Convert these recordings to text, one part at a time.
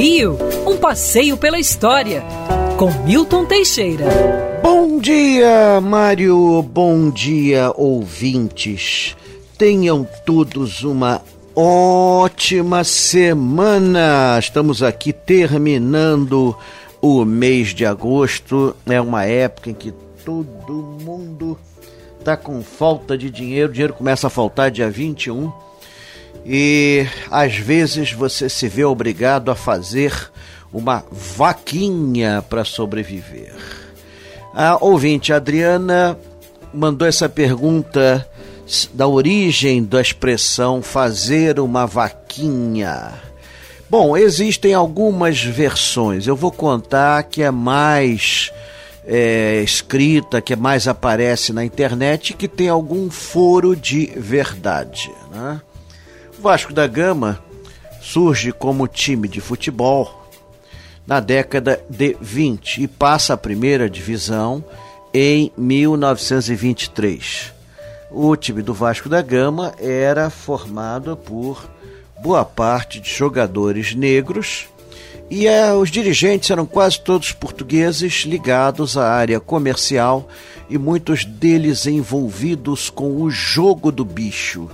Rio, um passeio pela história, com Milton Teixeira. Bom dia, Mário. Bom dia, ouvintes. Tenham todos uma ótima semana. Estamos aqui terminando o mês de agosto. É uma época em que todo mundo tá com falta de dinheiro. O dinheiro começa a faltar dia 21 e às vezes você se vê obrigado a fazer uma vaquinha para sobreviver. A ouvinte Adriana mandou essa pergunta da origem da expressão fazer uma vaquinha. Bom, existem algumas versões. Eu vou contar que é mais é, escrita, que mais aparece na internet, que tem algum foro de verdade. Né? Vasco da Gama surge como time de futebol na década de 20 e passa a primeira divisão em 1923. O time do Vasco da Gama era formado por boa parte de jogadores negros e eh, os dirigentes eram quase todos portugueses ligados à área comercial e muitos deles envolvidos com o jogo do bicho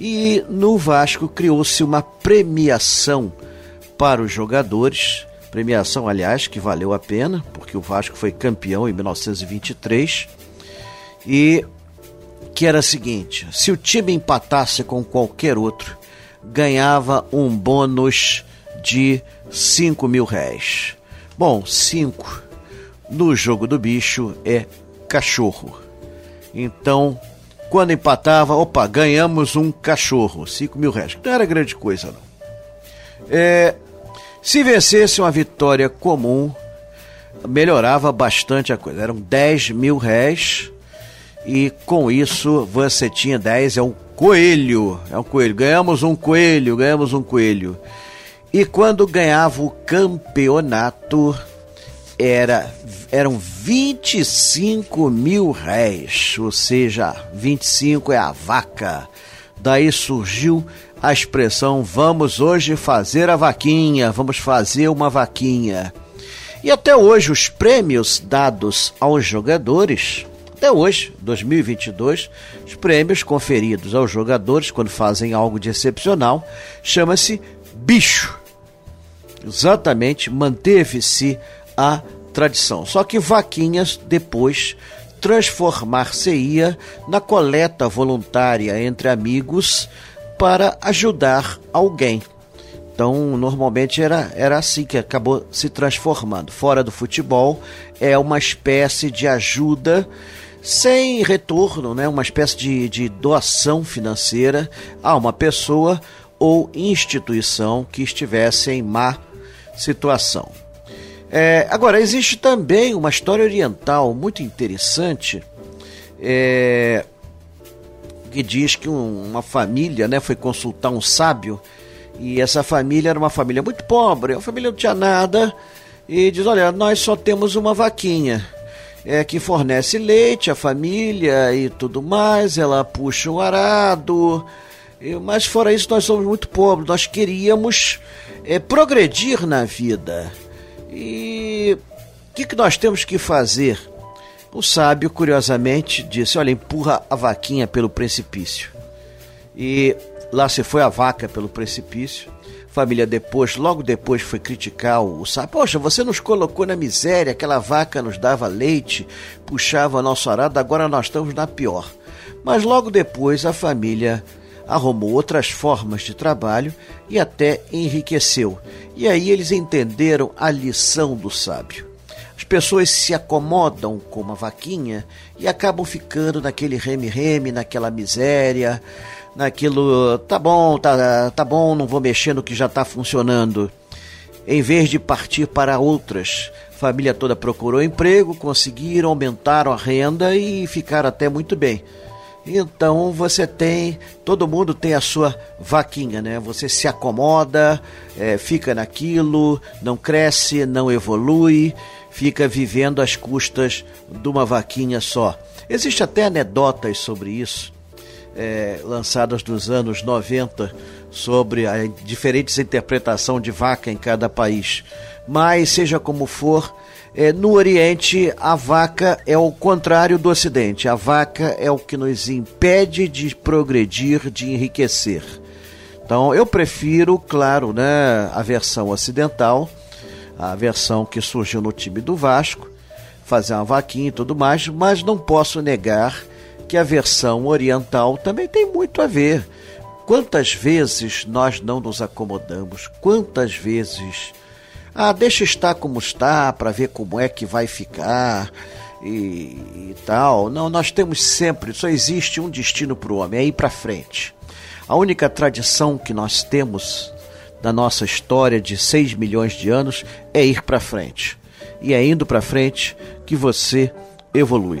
e no Vasco criou-se uma premiação para os jogadores, premiação, aliás, que valeu a pena, porque o Vasco foi campeão em 1923, e que era a seguinte: se o time empatasse com qualquer outro, ganhava um bônus de 5 mil réis. Bom, 5 no jogo do bicho é cachorro. Então, quando empatava, opa, ganhamos um cachorro, 5 mil reais. Não era grande coisa, não. É, se vencesse uma vitória comum, melhorava bastante a coisa. Eram 10 mil reais e com isso você tinha 10, é um coelho. É um coelho. Ganhamos um coelho, ganhamos um coelho. E quando ganhava o campeonato, era, eram 25 mil réis, ou seja, 25 é a vaca. Daí surgiu a expressão vamos hoje fazer a vaquinha, vamos fazer uma vaquinha. E até hoje os prêmios dados aos jogadores, até hoje, 2022, os prêmios conferidos aos jogadores quando fazem algo de excepcional, chama-se bicho. Exatamente, manteve-se a tradição. Só que Vaquinhas depois transformar-se-ia na coleta voluntária entre amigos para ajudar alguém. Então, normalmente era, era assim que acabou se transformando. Fora do futebol, é uma espécie de ajuda sem retorno, né? uma espécie de, de doação financeira a uma pessoa ou instituição que estivesse em má situação. É, agora, existe também uma história oriental muito interessante é, que diz que um, uma família né, foi consultar um sábio e essa família era uma família muito pobre, a família não tinha nada e diz: Olha, nós só temos uma vaquinha. É, que fornece leite à família e tudo mais, ela puxa o arado, mas fora isso nós somos muito pobres, nós queríamos é, progredir na vida. E o que, que nós temos que fazer? O sábio, curiosamente, disse: Olha, empurra a vaquinha pelo precipício. E lá se foi a vaca pelo precipício. Família depois, logo depois, foi criticar o sábio. Poxa, você nos colocou na miséria, aquela vaca nos dava leite, puxava nosso arado, agora nós estamos na pior. Mas logo depois a família arrumou outras formas de trabalho e até enriqueceu. E aí eles entenderam a lição do sábio. As pessoas se acomodam com uma vaquinha e acabam ficando naquele reme-reme, naquela miséria, naquilo, tá bom, tá, tá bom, não vou mexer no que já está funcionando. Em vez de partir para outras, família toda procurou emprego, conseguiram, aumentaram a renda e ficaram até muito bem. Então você tem, todo mundo tem a sua vaquinha, né? Você se acomoda, é, fica naquilo, não cresce, não evolui, fica vivendo às custas de uma vaquinha só. Existem até anedotas sobre isso, é, lançadas nos anos 90 sobre a diferentes interpretação de vaca em cada país. Mas seja como for, é, no Oriente a vaca é o contrário do Ocidente. A vaca é o que nos impede de progredir, de enriquecer. Então eu prefiro, claro, né, a versão ocidental, a versão que surgiu no time do Vasco, fazer uma vaquinha e tudo mais, mas não posso negar que a versão oriental também tem muito a ver. Quantas vezes nós não nos acomodamos? Quantas vezes. Ah, deixa estar como está para ver como é que vai ficar e, e, tal. Não, nós temos sempre, só existe um destino para o homem, é ir para frente. A única tradição que nós temos da nossa história de 6 milhões de anos é ir para frente. E é indo para frente que você evolui.